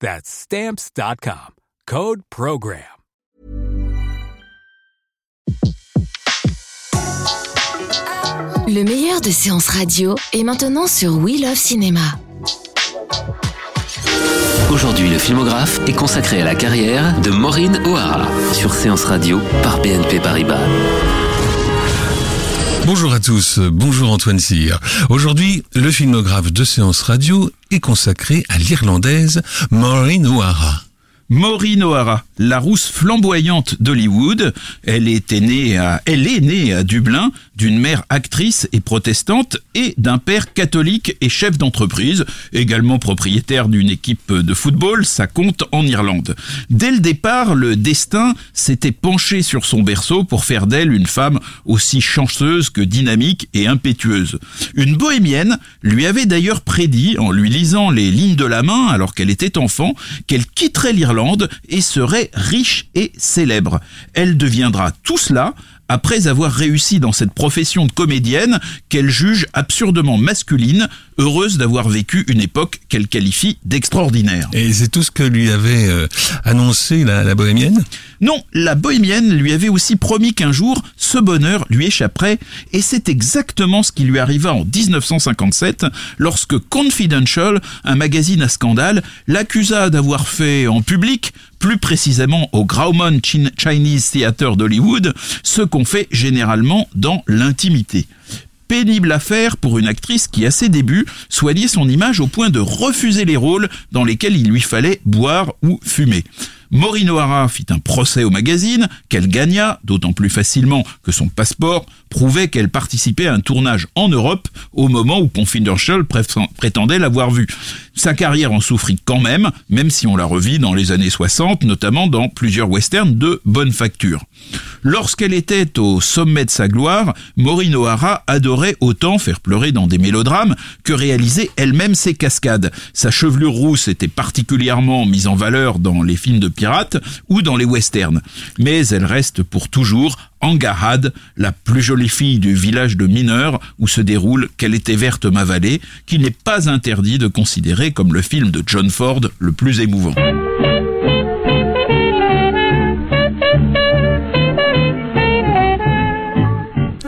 That's Stamps.com. Code Program. Le meilleur de séances radio est maintenant sur We Love Cinéma. Aujourd'hui, le filmographe est consacré à la carrière de Maureen O'Hara sur Séance Radio par BNP Paribas. Bonjour à tous, bonjour Antoine Cyr. Aujourd'hui, le filmographe de Séance Radio est consacré à l'Irlandaise Maureen O'Hara. Maureen O'Hara, la rousse flamboyante d'Hollywood. Elle était née à, elle est née à Dublin d'une mère actrice et protestante et d'un père catholique et chef d'entreprise, également propriétaire d'une équipe de football, ça compte en Irlande. Dès le départ, le destin s'était penché sur son berceau pour faire d'elle une femme aussi chanceuse que dynamique et impétueuse. Une bohémienne lui avait d'ailleurs prédit, en lui lisant les lignes de la main alors qu'elle était enfant, qu'elle quitterait l'Irlande et serait riche et célèbre. Elle deviendra tout cela après avoir réussi dans cette profession de comédienne qu'elle juge absurdement masculine, heureuse d'avoir vécu une époque qu'elle qualifie d'extraordinaire. Et c'est tout ce que lui avait euh, annoncé la, la bohémienne? Non, la bohémienne lui avait aussi promis qu'un jour, ce bonheur lui échapperait, et c'est exactement ce qui lui arriva en 1957, lorsque Confidential, un magazine à scandale, l'accusa d'avoir fait en public plus précisément au Grauman Chinese Theatre d'Hollywood, ce qu'on fait généralement dans l'intimité. Pénible affaire pour une actrice qui, à ses débuts, soignait son image au point de refuser les rôles dans lesquels il lui fallait boire ou fumer. Maureen O'Hara fit un procès au magazine, qu'elle gagna, d'autant plus facilement que son passeport prouvait qu'elle participait à un tournage en Europe au moment où Confidential prétendait l'avoir vue. Sa carrière en souffrit quand même, même si on la revit dans les années 60, notamment dans plusieurs westerns de bonne facture. Lorsqu'elle était au sommet de sa gloire, Maureen O'Hara adorait autant faire pleurer dans des mélodrames que réaliser elle-même ses cascades. Sa chevelure rousse était particulièrement mise en valeur dans les films de pirates ou dans les westerns. Mais elle reste pour toujours Angahad, la plus jolie fille du village de mineurs où se déroule Quelle était verte ma vallée, qui n'est pas interdit de considérer comme le film de John Ford le plus émouvant.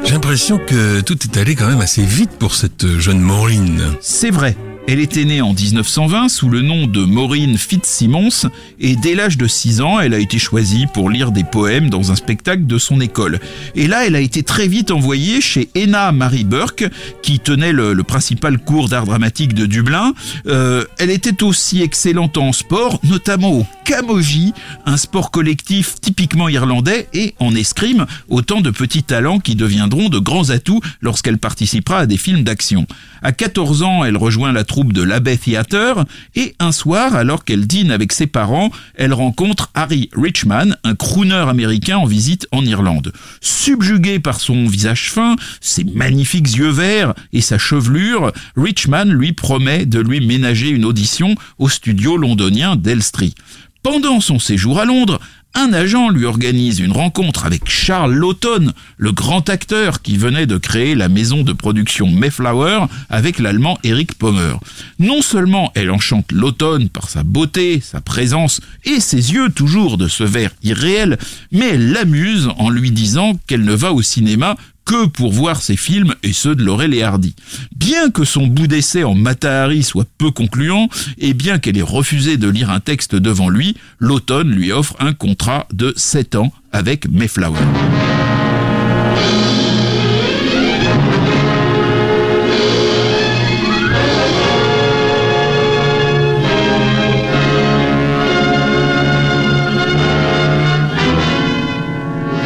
J'ai l'impression que tout est allé quand même assez vite pour cette jeune Maureen. C'est vrai, elle était née en 1920 sous le nom de Maureen Fitzsimmons et dès l'âge de 6 ans, elle a été choisie pour lire des poèmes dans un spectacle de son école. Et là, elle a été très vite envoyée chez Enna Marie Burke, qui tenait le, principal cours d'art dramatique de Dublin. Euh, elle était aussi excellente en sport, notamment au camogie, un sport collectif typiquement irlandais, et en escrime, autant de petits talents qui deviendront de grands atouts lorsqu'elle participera à des films d'action. À 14 ans, elle rejoint la troupe de l'Abbey Theatre et un soir, alors qu'elle dîne avec ses parents, elle rencontre Harry Richman, un crooner américain en visite en Irlande. Subjugué par son visage fin, ses magnifiques yeux verts et sa chevelure, Richman lui promet de lui ménager une audition au studio londonien d'Elstree. Pendant son séjour à Londres, un agent lui organise une rencontre avec Charles Lawton, le grand acteur qui venait de créer la maison de production Mayflower avec l'allemand Eric Pommer. Non seulement elle enchante Lawton par sa beauté, sa présence et ses yeux toujours de ce vert irréel, mais elle l'amuse en lui disant qu'elle ne va au cinéma que pour voir ses films et ceux de Laurel et Hardy. Bien que son bout d'essai en Matahari soit peu concluant, et bien qu'elle ait refusé de lire un texte devant lui, l'automne lui offre un contrat de 7 ans avec Mayflower.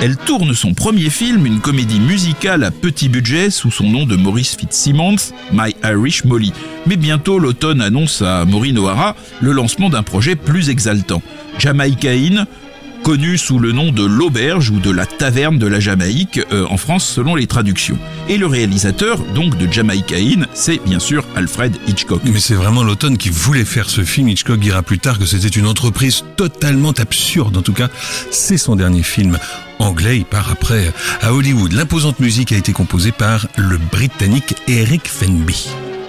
Elle tourne son premier film, une comédie musicale à petit budget sous son nom de Maurice Fitzsimmons, My Irish Molly. Mais bientôt, l'automne annonce à Maureen O'Hara le lancement d'un projet plus exaltant. Jamaica Inn, connu sous le nom de l'auberge ou de la taverne de la Jamaïque euh, en France selon les traductions. Et le réalisateur donc de Jamaica Inn, c'est bien sûr Alfred Hitchcock. Mais c'est vraiment l'automne qui voulait faire ce film. Hitchcock dira plus tard que c'était une entreprise totalement absurde. En tout cas, c'est son dernier film anglais. Il part après à Hollywood. L'imposante musique a été composée par le Britannique Eric Fenby.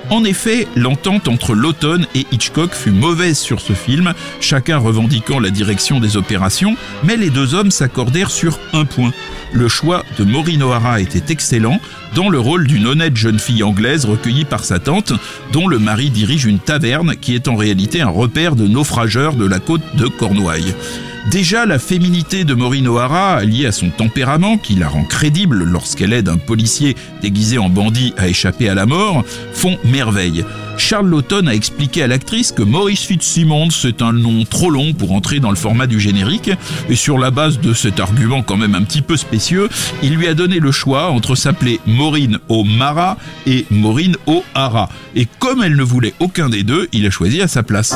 En effet, l'entente entre Lawton et Hitchcock fut mauvaise sur ce film, chacun revendiquant la direction des opérations, mais les deux hommes s'accordèrent sur un point. Le choix de Maureen O'Hara était excellent, dans le rôle d'une honnête jeune fille anglaise recueillie par sa tante, dont le mari dirige une taverne qui est en réalité un repère de naufrageurs de la côte de Cornouailles. Déjà, la féminité de Maureen O'Hara, liée à son tempérament, qui la rend crédible lorsqu'elle aide un policier déguisé en bandit à échapper à la mort, font merveille. Charles Lawton a expliqué à l'actrice que Maurice Fitzsimmons c'est un nom trop long pour entrer dans le format du générique, et sur la base de cet argument quand même un petit peu spécieux, il lui a donné le choix entre s'appeler Maureen O'Mara et Maureen O'Hara. Et comme elle ne voulait aucun des deux, il a choisi à sa place.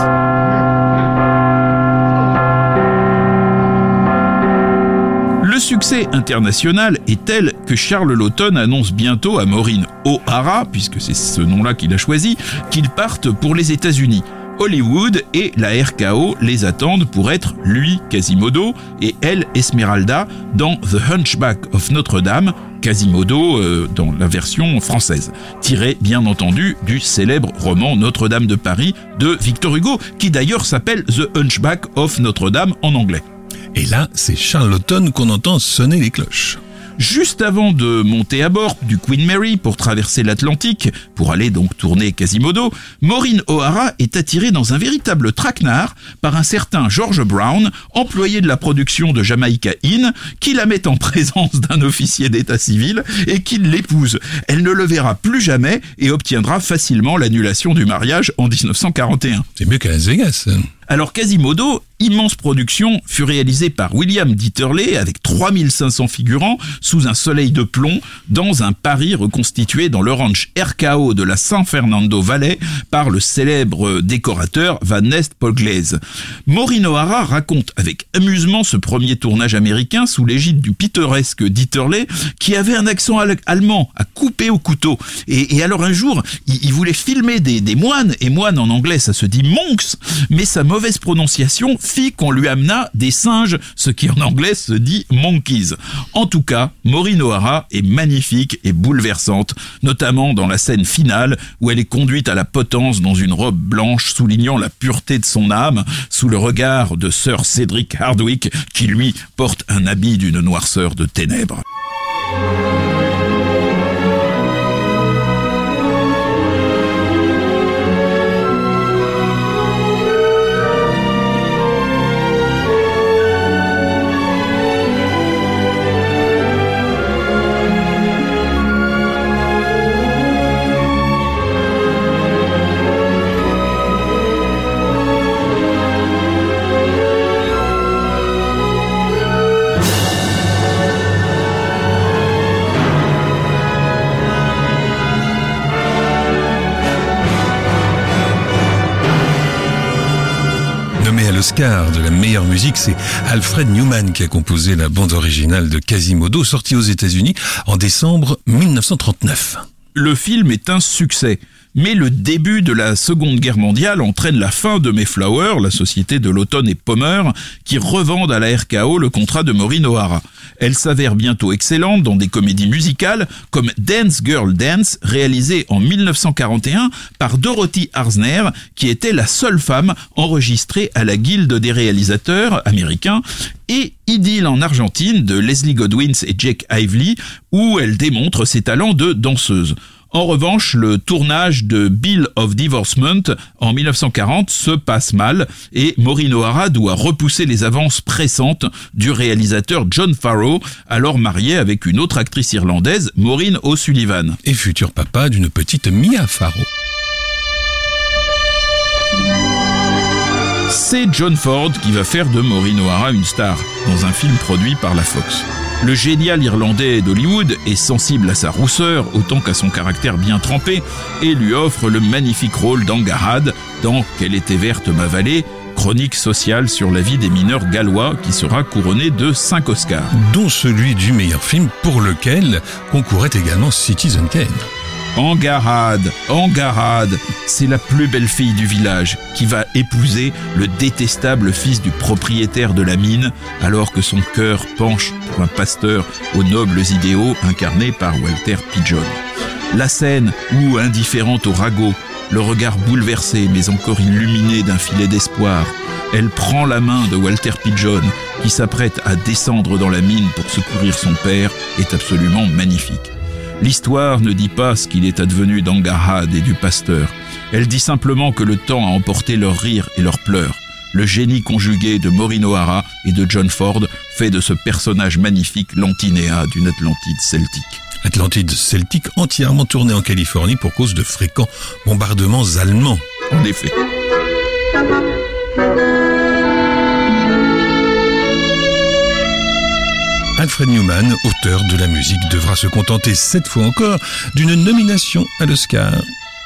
Le succès international est tel que Charles Lawton annonce bientôt à Maureen O'Hara, puisque c'est ce nom-là qu'il a choisi, qu'il parte pour les États-Unis. Hollywood et la RKO les attendent pour être lui Quasimodo et elle Esmeralda dans The Hunchback of Notre-Dame, Quasimodo euh, dans la version française, tiré bien entendu du célèbre roman Notre-Dame de Paris de Victor Hugo, qui d'ailleurs s'appelle The Hunchback of Notre-Dame en anglais. Et là, c'est Charlotten qu'on entend sonner les cloches. Juste avant de monter à bord du Queen Mary pour traverser l'Atlantique, pour aller donc tourner Quasimodo, Maureen O'Hara est attirée dans un véritable traquenard par un certain George Brown, employé de la production de Jamaica Inn, qui la met en présence d'un officier d'état civil et qui l'épouse. Elle ne le verra plus jamais et obtiendra facilement l'annulation du mariage en 1941. C'est mieux qu'à Las Vegas. Alors Quasimodo, immense production, fut réalisé par William Dieterle avec 3500 figurants sous un soleil de plomb dans un Paris reconstitué dans le ranch RKO de la San Fernando Valley par le célèbre décorateur Van Nest Polglaise. Maureen raconte avec amusement ce premier tournage américain sous l'égide du pittoresque Dieterle qui avait un accent allemand à couper au couteau. Et, alors un jour, il, voulait filmer des, moines, et moines en anglais ça se dit monks, mais sa mauvaise prononciation qu'on lui amena des singes, ce qui en anglais se dit monkeys. En tout cas, Maureen O'Hara est magnifique et bouleversante, notamment dans la scène finale où elle est conduite à la potence dans une robe blanche soulignant la pureté de son âme, sous le regard de Sir Cedric Hardwick qui lui porte un habit d'une noirceur de ténèbres. l'Oscar de la meilleure musique, c'est Alfred Newman qui a composé la bande originale de Quasimodo, sortie aux États-Unis en décembre 1939. Le film est un succès Mais le début de la Seconde Guerre mondiale entraîne la fin de Mayflower, la société de l'automne et Pommer, qui revendent à la RKO le contrat de Maureen O'Hara. Elle s'avère bientôt excellente dans des comédies musicales comme Dance Girl Dance, réalisée en 1941 par Dorothy Arzner, qui était la seule femme enregistrée à la guilde des réalisateurs américains, et Idylle en Argentine de Leslie Godwins et Jake Ively, où elle démontre ses talents de danseuse. En revanche, le tournage de Bill of Divorcement en 1940 se passe mal et Maureen O'Hara doit repousser les avances pressantes du réalisateur John Farrow, alors marié avec une autre actrice irlandaise, Maureen O'Sullivan. Et futur papa d'une petite Mia Farrow. C'est John Ford qui va faire de Maureen O'Hara une star dans un film produit par la Fox. Le génial Irlandais d'Hollywood est sensible à sa rousseur autant qu'à son caractère bien trempé et lui offre le magnifique rôle d'Angarad dans Quelle était verte ma vallée, chronique sociale sur la vie des mineurs gallois qui sera couronné de 5 Oscars. Dont celui du meilleur film pour lequel concourait également Citizen Kane. Angarade, Angarade, c'est la plus belle fille du village qui va épouser le détestable fils du propriétaire de la mine alors que son cœur penche pour un pasteur aux nobles idéaux incarné par Walter Pigeon. La scène où, indifférente au ragot, le regard bouleversé mais encore illuminé d'un filet d'espoir, elle prend la main de Walter Pigeon qui s'apprête à descendre dans la mine pour secourir son père est absolument magnifique. L'histoire ne dit pas ce qu'il est advenu d'Angarad et du pasteur. Elle dit simplement que le temps a emporté leurs rires et leurs pleurs. Le génie conjugué de Maureen O'Hara et de John Ford fait de ce personnage magnifique l'antinéa d'une Atlantide celtique. Atlantide celtique entièrement tournée en Californie pour cause de fréquents bombardements allemands. En effet. Alfred Newman, auteur de la musique, devra se contenter cette fois encore d'une nomination à l'Oscar.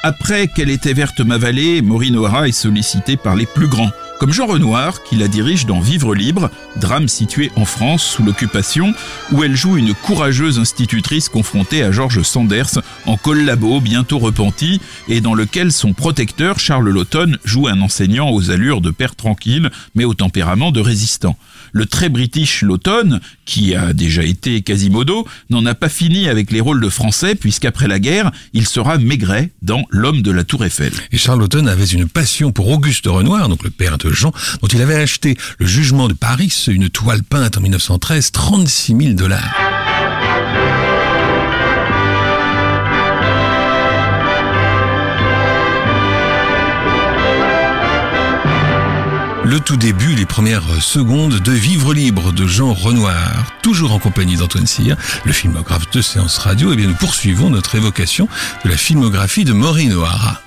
Après qu'elle était verte ma vallée, Maureen O'Hara est sollicitée par les plus grands, comme Jean Renoir, qui la dirige dans Vivre libre, drame situé en France sous l'occupation, où elle joue une courageuse institutrice confrontée à George Sanders en collabo bientôt repenti, et dans lequel son protecteur, Charles Laughton, joue un enseignant aux allures de père tranquille, mais au tempérament de résistant. Le très british Laughton, qui a déjà été Quasimodo, n'en a pas fini avec les rôles de français, puisqu'après la guerre, il sera Maigret dans L'homme de la Tour Eiffel. Et Charles Laughton avait une passion pour Auguste Renoir, donc le père de Jean, dont il avait acheté le jugement de Paris, une toile peinte en 1913, 36 000 dollars. Le tout début, les premières secondes de Vivre libre de Jean Renoir, toujours en compagnie d'Antoine Cyr, le filmographe de séance radio, et eh bien nous poursuivons notre évocation de la filmographie de Maureen O'Hara.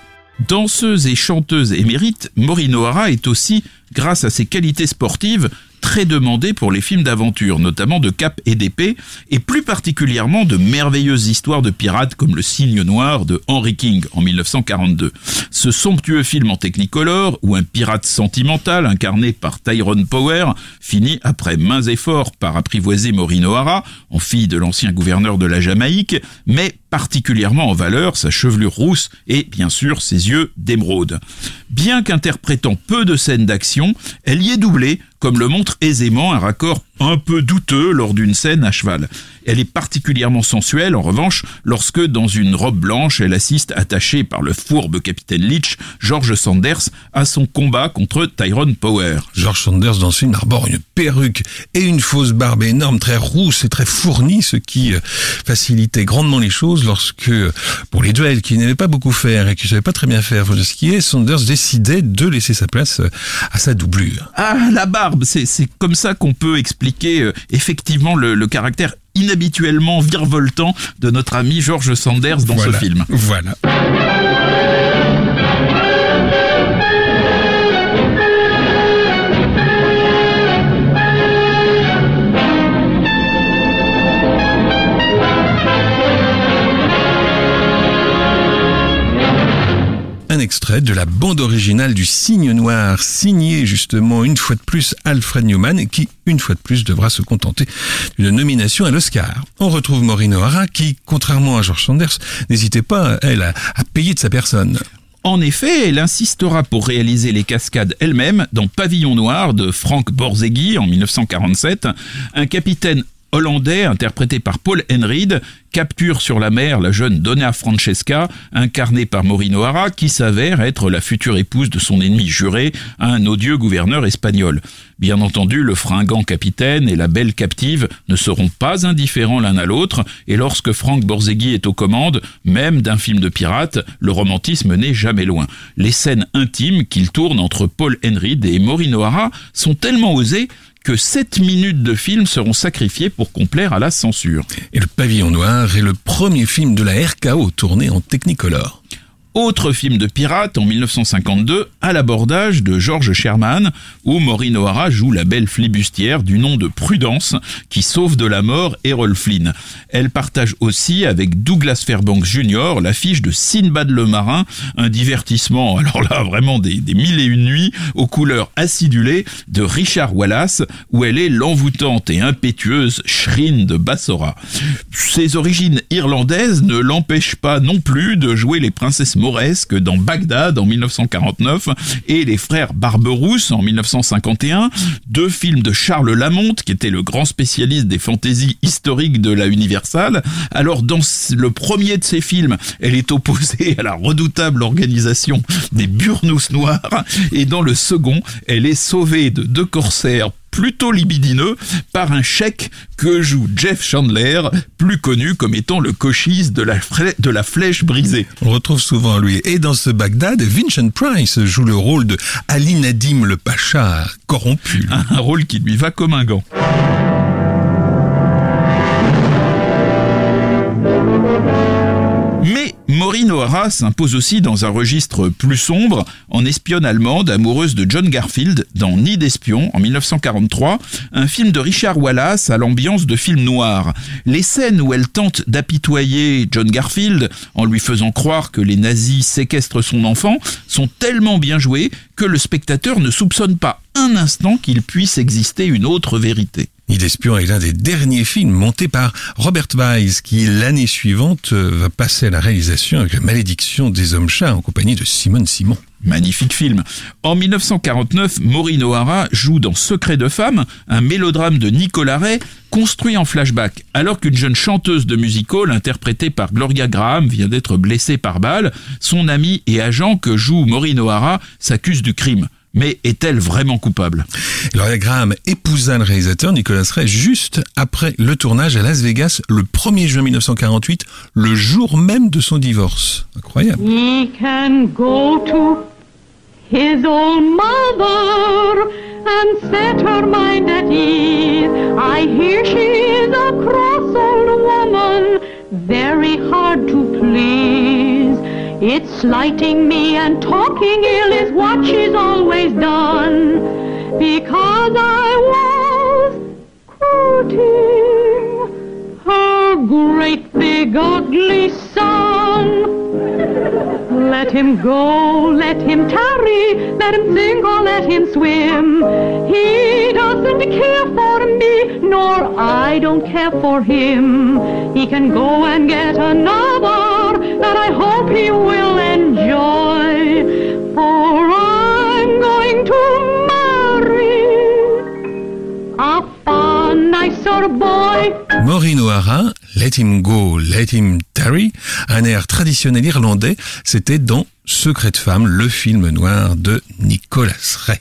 Danseuse et chanteuse émérite, Maureen O'Hara est aussi, grâce à ses qualités sportives, très demandée pour les films d'aventure, notamment de cap et d'épée, et plus particulièrement de merveilleuses histoires de pirates comme Le Cygne Noir de Henry King en 1942. Ce somptueux film en technicolor, où un pirate sentimental incarné par Tyrone Power finit après mains efforts par apprivoiser Maureen O'Hara, en fille de l'ancien gouverneur de la Jamaïque, mais particulièrement en valeur sa chevelure rousse et bien sûr ses yeux d'émeraude. Bien qu'interprétant peu de scènes d'action, elle y est doublée, comme le montre aisément un raccord un peu douteux lors d'une scène à cheval. Elle est particulièrement sensuelle, en revanche, lorsque, dans une robe blanche, elle assiste, attachée par le fourbe capitaine Leach, George Sanders, à son combat contre Tyrone Power. George Sanders, dans ce film, arbore une perruque et une fausse barbe énorme, très rousse et très fournie, ce qui euh, facilitait grandement les choses lorsque, pour les duels qu'il n'aimait pas beaucoup faire et qu'il savait pas très bien faire pour le skier, Sanders décidait de laisser sa place euh, à sa doublure. Ah, la barbe, c'est comme ça qu'on peut expliquer euh, effectivement le, caractère inhabituellement virevoltant de notre ami George Sanders dans ce film. Voilà. De la bande originale du Cygne Noir, signé justement une fois de plus Alfred Newman, qui une fois de plus devra se contenter d'une nomination à l'Oscar. On retrouve Maureen O'Hara qui, contrairement à George Sanders, n'hésitait pas, elle, à, à payer de sa personne. En effet, elle insistera pour réaliser les cascades elle-même dans Pavillon Noir de Frank Borzeghi en 1947, un capitaine hollandais interprété par Paul Henreid capture sur la mer la jeune Donna Francesca, incarnée par Maureen O'Hara, qui s'avère être la future épouse de son ennemi juré, un odieux gouverneur espagnol. Bien entendu, le fringant capitaine et la belle captive ne seront pas indifférents l'un à l'autre, et lorsque Frank Borzeghi est aux commandes, même d'un film de pirate, le romantisme n'est jamais loin. Les scènes intimes qu'il tourne entre Paul Henreid et Maureen O'Hara sont tellement osées que 7 minutes de film seront sacrifiées pour complaire à la censure. Et le Pavillon Noir est le premier film de la RKO tourné en Technicolor. Autre film de pirate en 1952, à l'abordage de George Sherman, où Maureen O'Hara joue la belle flibustière du nom de Prudence, qui sauve de la mort Errol Flynn. Elle partage aussi avec Douglas Fairbanks Jr. l'affiche de Sinbad le Marin, un divertissement, alors là vraiment des, des mille et une nuits, aux couleurs acidulées de Richard Wallace, où elle est l'envoûtante et impétueuse Shrine de Bassora. Ses origines irlandaises ne l'empêchent pas non plus de jouer les princesses mauresque dans Bagdad en 1949 et Les Frères Barberousse en 1951, deux films de Charles Lamont qui était le grand spécialiste des fantaisies historiques de la Universal. Alors dans le premier de ces films, elle est opposée à la redoutable organisation des Burnous Noirs et dans le second, elle est sauvée de deux corsaires plutôt libidineux par un chèque que joue Jeff Chandler, plus connu comme étant le cochise de la, de la flèche brisée. On retrouve souvent lui. Et dans ce Bagdad, Vincent Price joue le rôle de Ali Nadim le Pacha corrompu. Un rôle qui lui va comme un gant. Maureen O'Hara s'impose aussi dans un registre plus sombre en espionne allemande amoureuse de John Garfield dans Nid d'espion en 1943, un film de Richard Wallace à l'ambiance de film noir. Les scènes où elle tente d'apitoyer John Garfield en lui faisant croire que les nazis séquestrent son enfant sont tellement bien jouées que le spectateur ne soupçonne pas un instant qu'il puisse exister une autre vérité. Nid d'espion est l'un des derniers films montés par Robert Wise qui l'année suivante va passer à la réalisation avec la malédiction des hommes chats en compagnie de Simone Simon. Magnifique film. En 1949, Maureen O'Hara joue dans Secret de femme, un mélodrame de Nicolas Ray construit en flashback, alors qu'une jeune chanteuse de musical interprétée par Gloria Graham vient d'être blessée par balle, son ami et agent que joue Maureen O'Hara s'accuse du crime. Mais est-elle vraiment coupable? Gloria Graham épousa le réalisateur Nicolas Ray juste après le tournage à Las Vegas le 1er juin 1948, le jour même de son divorce. Incroyable. He can go to his own mother and set her mind at ease. I hear she is a cross old woman, very hard to please. It's slighting me and talking ill is what she's always done. Because I was quoting her great big ugly son. Let him go, let him tarry, let him sing or let him swim. He doesn't care for me, nor I don't care for him. He can go and get another that I hope he will enjoy. For I'm going to marry a far nicer boy. Maureen O'Hara, Let Him Go, Let Him Tarry, un air traditionnel irlandais, c'était dans Secret de femme, le film noir de Nicolas Ray.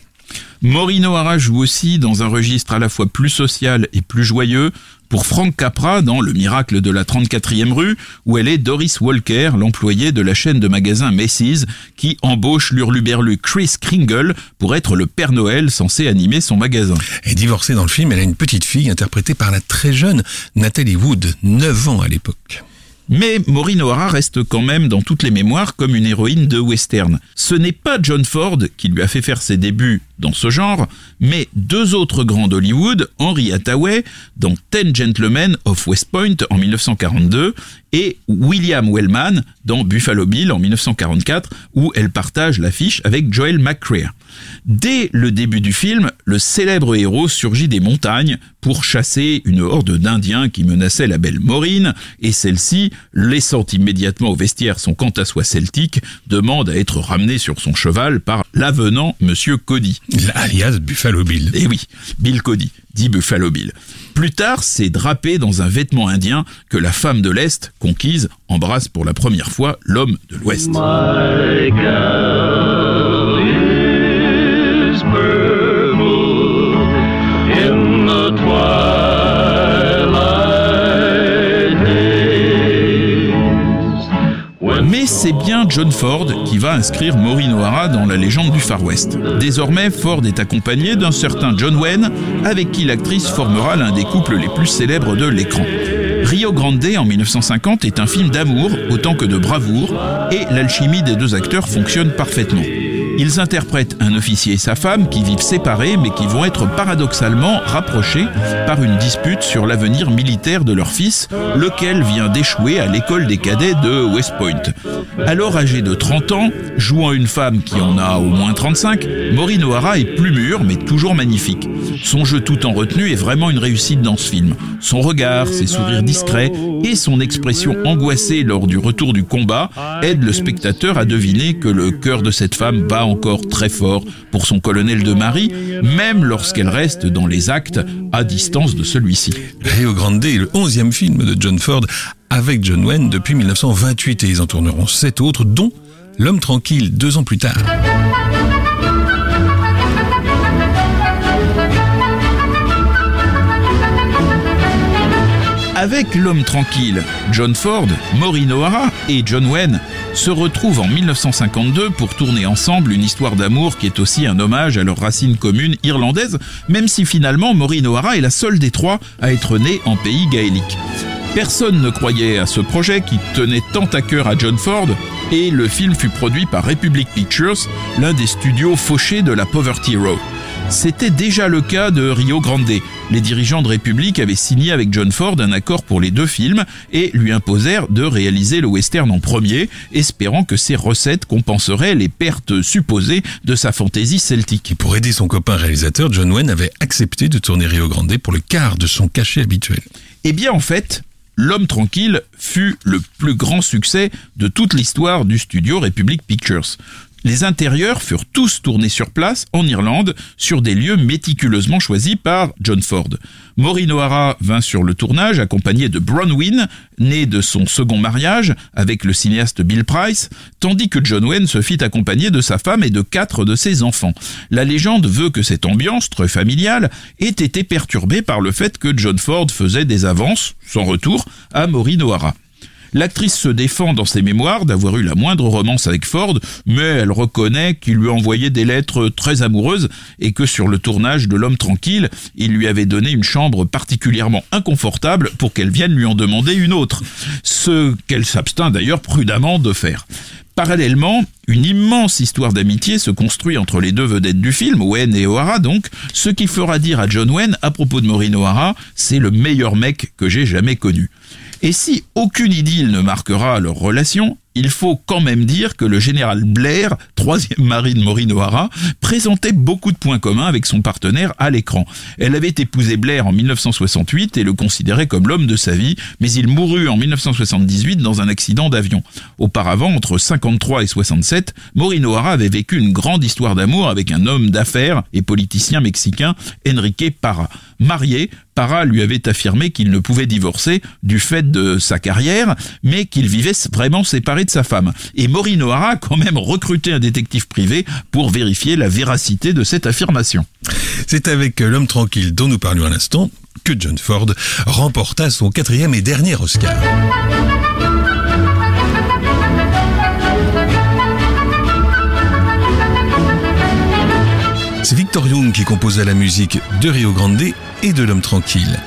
Maureen O'Hara joue aussi dans un registre à la fois plus social et plus joyeux pour Frank Capra dans Le miracle de la 34e rue, où elle est Doris Walker, l'employée de la chaîne de magasins Macy's, qui embauche l'hurluberlu Chris Kringle pour être le Père Noël censé animer son magasin. Et divorcée dans le film, elle a une petite fille interprétée par la très jeune Nathalie Wood, 9 ans à l'époque. Mais Maureen O'Hara reste quand même dans toutes les mémoires comme une héroïne de western. Ce n'est pas John Ford qui lui a fait faire ses débuts dans ce genre, mais deux autres grands d'Hollywood, Henry Hathaway dans Ten Gentlemen of West Point en 1942 et William Wellman dans Buffalo Bill en 1944 où elle partage l'affiche avec Joel McCrea. Dès le début du film, le célèbre héros surgit des montagnes pour chasser une horde d'Indiens qui menaçait la belle Maureen et celle-ci, laissant immédiatement au vestiaire son quant à soi celtique, demande à être ramenée sur son cheval par l'avenant Monsieur Cody. Alias Buffalo Bill. Eh oui, Bill Cody, dit Buffalo Bill. Plus tard, c'est drapé dans un vêtement indien que la femme de l'Est, conquise, embrasse pour la première fois l'homme de l'Ouest. Mais c'est bien John Ford qui va inscrire Maureen O'Hara dans la légende du Far West. Désormais, Ford est accompagné d'un certain John Wayne, avec qui l'actrice formera l'un des couples les plus célèbres de l'écran. Rio Grande en 1950 est un film d'amour autant que de bravoure, et l'alchimie des deux acteurs fonctionne parfaitement. Ils interprètent un officier et sa femme qui vivent séparés mais qui vont être paradoxalement rapprochés par une dispute sur l'avenir militaire de leur fils, lequel vient d'échouer à l'école des cadets de West Point. Alors âgé de 30 ans, jouant une femme qui en a au moins 35, Maureen O'Hara est plus mûre mais toujours magnifique. Son jeu tout en retenue est vraiment une réussite dans ce film. Son regard, ses sourires discrets et son expression angoissée lors du retour du combat aident le spectateur à deviner que le cœur de cette femme bat encore très fort pour son colonel de mari, même lorsqu'elle reste dans les actes à distance de celui-ci. Rio Grande est le onzième film de John Ford avec John Wayne depuis 1928 et ils en tourneront sept autres, dont L'homme tranquille deux ans plus tard. Avec l'homme tranquille, John Ford, Maureen O'Hara et John Wayne se retrouvent en 1952 pour tourner ensemble une histoire d'amour qui est aussi un hommage à leurs racines communes irlandaises, même si finalement Maureen O'Hara est la seule des trois à être née en pays gaélique. Personne ne croyait à ce projet qui tenait tant à cœur à John Ford et le film fut produit par Republic Pictures, l'un des studios fauchés de la Poverty Row. C'était déjà le cas de Rio Grande. Les dirigeants de République avaient signé avec John Ford un accord pour les deux films et lui imposèrent de réaliser le western en premier, espérant que ses recettes compenseraient les pertes supposées de sa fantaisie celtique. Pour aider son copain réalisateur, John Wayne avait accepté de tourner Rio Grande pour le quart de son cachet habituel. Eh bien en fait, L'homme tranquille fut le plus grand succès de toute l'histoire du studio Republic Pictures. Les intérieurs furent tous tournés sur place en Irlande sur des lieux méticuleusement choisis par John Ford. Maureen O'Hara vint sur le tournage accompagné de Bronwyn, né de son second mariage avec le cinéaste Bill Price, tandis que John Wayne se fit accompagner de sa femme et de quatre de ses enfants. La légende veut que cette ambiance très familiale ait été perturbée par le fait que John Ford faisait des avances, sans retour, à Maureen O'Hara. L'actrice se défend dans ses mémoires d'avoir eu la moindre romance avec Ford, mais elle reconnaît qu'il lui envoyait des lettres très amoureuses et que sur le tournage de L'homme tranquille, il lui avait donné une chambre particulièrement inconfortable pour qu'elle vienne lui en demander une autre. Ce qu'elle s'abstint d'ailleurs prudemment de faire. Parallèlement, une immense histoire d'amitié se construit entre les deux vedettes du film, Wayne et O'Hara donc, ce qui fera dire à John Wayne à propos de Maureen O'Hara, c'est le meilleur mec que j'ai jamais connu. Et si aucune idylle ne marquera leur relation, il faut quand même dire que le général Blair, troisième mari de Maureen O'Hara, présentait beaucoup de points communs avec son partenaire à l'écran. Elle avait épousé Blair en 1968 et le considérait comme l'homme de sa vie, mais il mourut en 1978 dans un accident d'avion. Auparavant, entre 53 et 67, Maureen O'Hara avait vécu une grande histoire d'amour avec un homme d'affaires et politicien mexicain, Enrique Parra. Marié, Parra lui avait affirmé qu'il ne pouvait divorcer du fait de sa carrière, mais qu'il vivait vraiment séparé de sa femme. Et Maureen O'Hara a quand même recruté un détective privé pour vérifier la véracité de cette affirmation. C'est avec L'homme tranquille dont nous parlions à l'instant que John Ford remporta son quatrième et dernier Oscar. C'est Victor Young qui composa la musique de Rio Grande et de L'homme tranquille.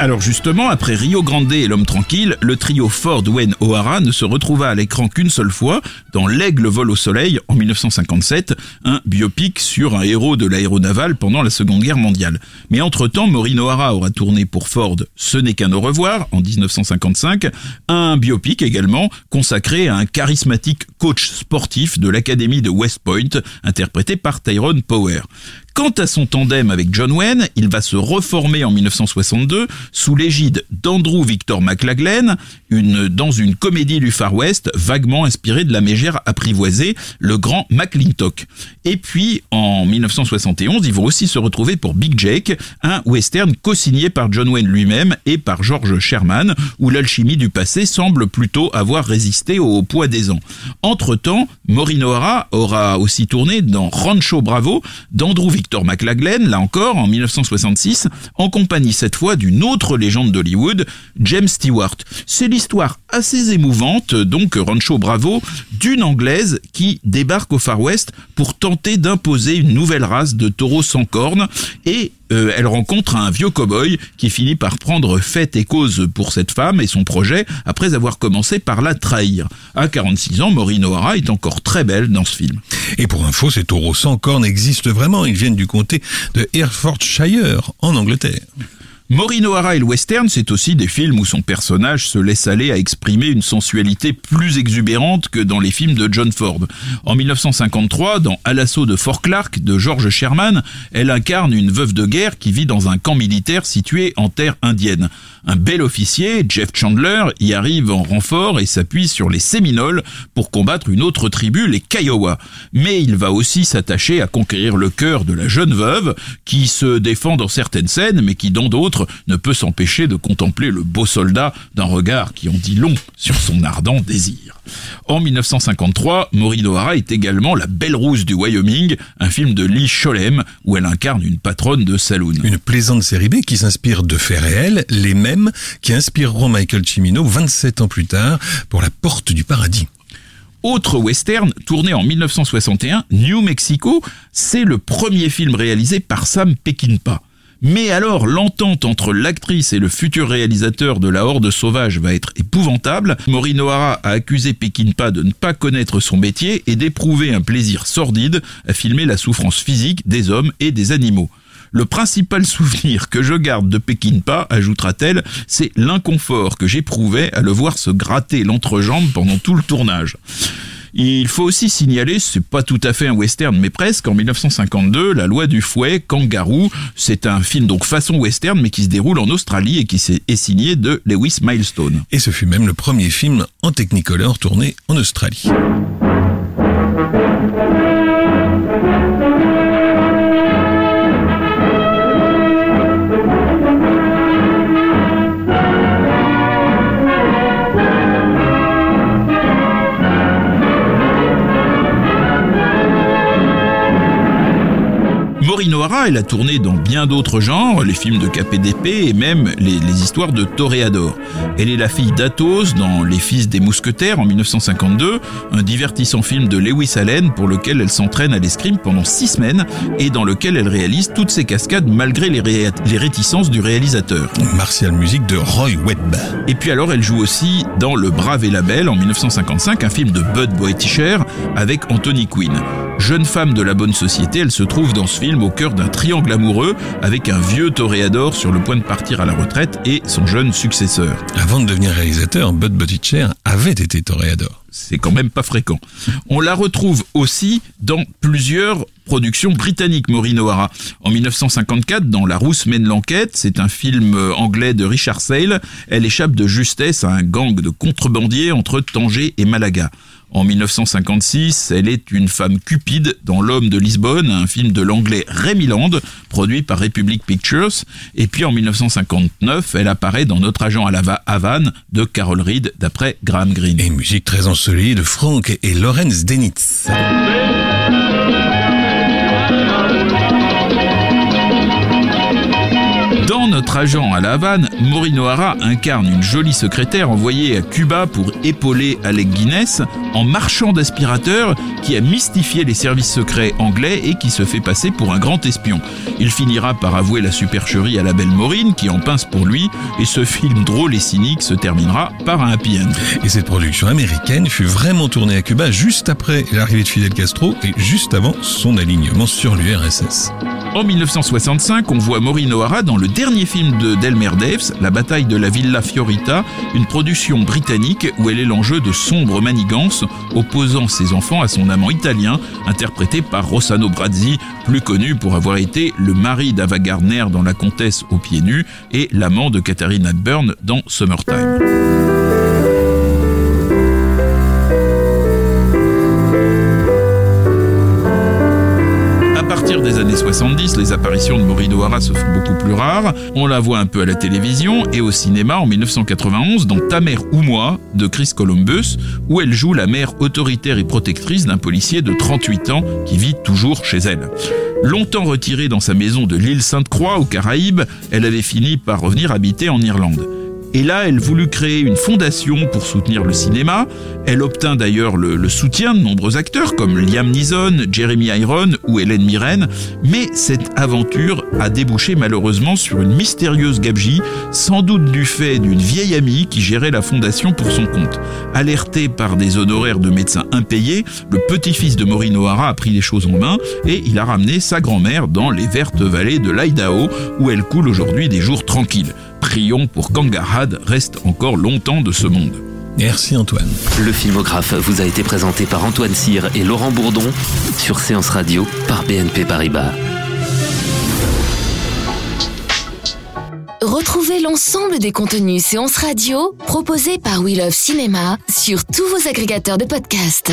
Alors justement, après Rio Grande et L'Homme Tranquille, le trio Ford, Wayne, O'Hara ne se retrouva à l'écran qu'une seule fois dans L'Aigle vole au soleil en 1957, un biopic sur un héros de l'aéronaval pendant la Seconde Guerre mondiale. Mais entre-temps, Maureen O'Hara aura tourné pour Ford Ce n'est qu'un au revoir en 1955, un biopic également consacré à un charismatique coach sportif de l'Académie de West Point, interprété par Tyrone Power. Quant à son tandem avec John Wayne, il va se reformer en 1962 sous l'égide d'Andrew Victor McLaglen, une, dans une comédie du Far West vaguement inspirée de la mégère apprivoisée, le grand McClintock. Et puis, en 1971, ils vont aussi se retrouver pour Big Jake, un western co-signé par John Wayne lui-même et par George Sherman, où l'alchimie du passé semble plutôt avoir résisté au poids des ans. Entre-temps, Maureen O'Hara aura aussi tourné dans Rancho Bravo d'Andrew Victor McLaglen, là encore, en 1966, en compagnie cette fois d'une autre légende d'Hollywood, James Stewart. C'est l'histoire assez émouvante, donc Rancho Bravo, d'une Anglaise qui débarque au Far West pour tenter d'imposer une nouvelle race de taureaux sans cornes et euh, elle rencontre un vieux cow-boy qui finit par prendre fait et cause pour cette femme et son projet après avoir commencé par la trahir. À 46 ans, Maureen O'Hara est encore très belle dans ce film. Et pour info, ces taureaux sans cornes existent vraiment. Ils viennent du comté de Herefordshire, en Angleterre. Maureen O'Hara et le western, c'est aussi des films où son personnage se laisse aller à exprimer une sensualité plus exubérante que dans les films de John Ford. En 1953, dans À l'assaut de Fort Clark de George Sherman, elle incarne une veuve de guerre qui vit dans un camp militaire situé en terre indienne. Un bel officier, Jeff Chandler, y arrive en renfort et s'appuie sur les Séminoles pour combattre une autre tribu, les Kiowa. Mais il va aussi s'attacher à conquérir le cœur de la jeune veuve qui se défend dans certaines scènes mais qui dans d'autres ne peut s'empêcher de contempler le beau soldat d'un regard qui en dit long sur son ardent désir. En 1953, Maureen O'Hara est également la Belle Rousse du Wyoming, un film de Lee Sholem où elle incarne une patronne de saloon. Une plaisante série B qui s'inspire de faits réels, les mêmes qui inspireront Michael Cimino 27 ans plus tard pour La Porte du Paradis. Autre western, tourné en 1961, New Mexico, c'est le premier film réalisé par Sam Peckinpah. Mais alors, l'entente entre l'actrice et le futur réalisateur de La Horde Sauvage va être épouvantable. Maureen O'Hara a accusé Peckinpah de ne pas connaître son métier et d'éprouver un plaisir sordide à filmer la souffrance physique des hommes et des animaux. Le principal souvenir que je garde de Peckinpah, ajoutera-t-elle, c'est l'inconfort que j'éprouvais à le voir se gratter l'entrejambe pendant tout le tournage. Il faut aussi signaler, c'est pas tout à fait un western, mais presque, en 1952, La loi du fouet, Kangaroo, c'est un film donc façon western, mais qui se déroule en Australie et qui est signé de Lewis Milestone. Et ce fut même le premier film en Technicolor tourné en Australie. Elle a tourné dans bien d'autres genres, les films de KPDP et même les, les histoires de Toréador. Elle est la fille d'Athos dans Les Fils des Mousquetaires en 1952, un divertissant film de Lewis Allen pour lequel elle s'entraîne à l'escrime pendant six semaines et dans lequel elle réalise toutes ses cascades malgré les, ré les réticences du réalisateur. Martial musique de Roy Webb. Et puis alors elle joue aussi dans Le Brave et la Belle en 1955, un film de Bud Boetticher avec Anthony Quinn. Jeune femme de la bonne société, elle se trouve dans ce film au cœur d'un triangle amoureux avec un vieux toréador sur le point de partir à la retraite et son jeune successeur. Avant de devenir réalisateur, Bud Buttigieg avait été toréador. C'est quand même pas fréquent. On la retrouve aussi dans plusieurs productions britanniques, Maureen O'Hara. En 1954, dans La Rousse mène l'enquête, c'est un film anglais de Richard Sale. Elle échappe de justesse à un gang de contrebandiers entre Tanger et Malaga. En 1956, elle est une femme cupide dans L'homme de Lisbonne, un film de l'anglais Rémy Land, produit par Republic Pictures. Et puis en 1959, elle apparaît dans Notre agent à la Havane de Carol Reed, d'après Graham Greene. Et une musique très ensoleillée de Frank et Lorenz Denitz. Notre agent à La Havane, Maureen O'Hara incarne une jolie secrétaire envoyée à Cuba pour épauler Alec Guinness en marchand d'aspirateur qui a mystifié les services secrets anglais et qui se fait passer pour un grand espion. Il finira par avouer la supercherie à la belle Maureen qui en pince pour lui et ce film drôle et cynique se terminera par un happy end. Et cette production américaine fut vraiment tournée à Cuba juste après l'arrivée de Fidel Castro et juste avant son alignement sur l'URSS. En 1965, on voit Maureen O'Hara dans le dernier film de Delmer Daves, La bataille de la Villa Fiorita, une production britannique où elle est l'enjeu de sombres manigances opposant ses enfants à son amant italien, interprété par Rossano Brazzi, plus connu pour avoir été le mari d'Ava Gardner dans La Comtesse aux pieds nus et l'amant de Katharine Hepburn dans Summertime. 70, les apparitions de Maureen O'Hara se font beaucoup plus rares. On la voit un peu à la télévision et au cinéma en 1991 dans Ta mère ou moi de Chris Columbus, où elle joue la mère autoritaire et protectrice d'un policier de 38 ans qui vit toujours chez elle. Longtemps retirée dans sa maison de l'île Sainte-Croix aux Caraïbes, elle avait fini par revenir habiter en Irlande. Et là, elle voulut créer une fondation pour soutenir le cinéma. Elle obtint d'ailleurs le, soutien de nombreux acteurs comme Liam Neeson, Jeremy Iron ou Hélène Mirren. Mais cette aventure a débouché malheureusement sur une mystérieuse gabegie, sans doute du fait d'une vieille amie qui gérait la fondation pour son compte. Alerté par des honoraires de médecins impayés, le petit-fils de Maureen O'Hara a pris les choses en main et il a ramené sa grand-mère dans les vertes vallées de l'Idaho où elle coule aujourd'hui des jours tranquilles. Prions pour qu'Angarad reste encore longtemps de ce monde. Merci Antoine. Le filmographe vous a été présenté par Antoine Cyr et Laurent Bourdon sur Séance Radio par BNP Paribas. Retrouvez l'ensemble des contenus Séance Radio proposés par We Love Cinéma sur tous vos agrégateurs de podcasts.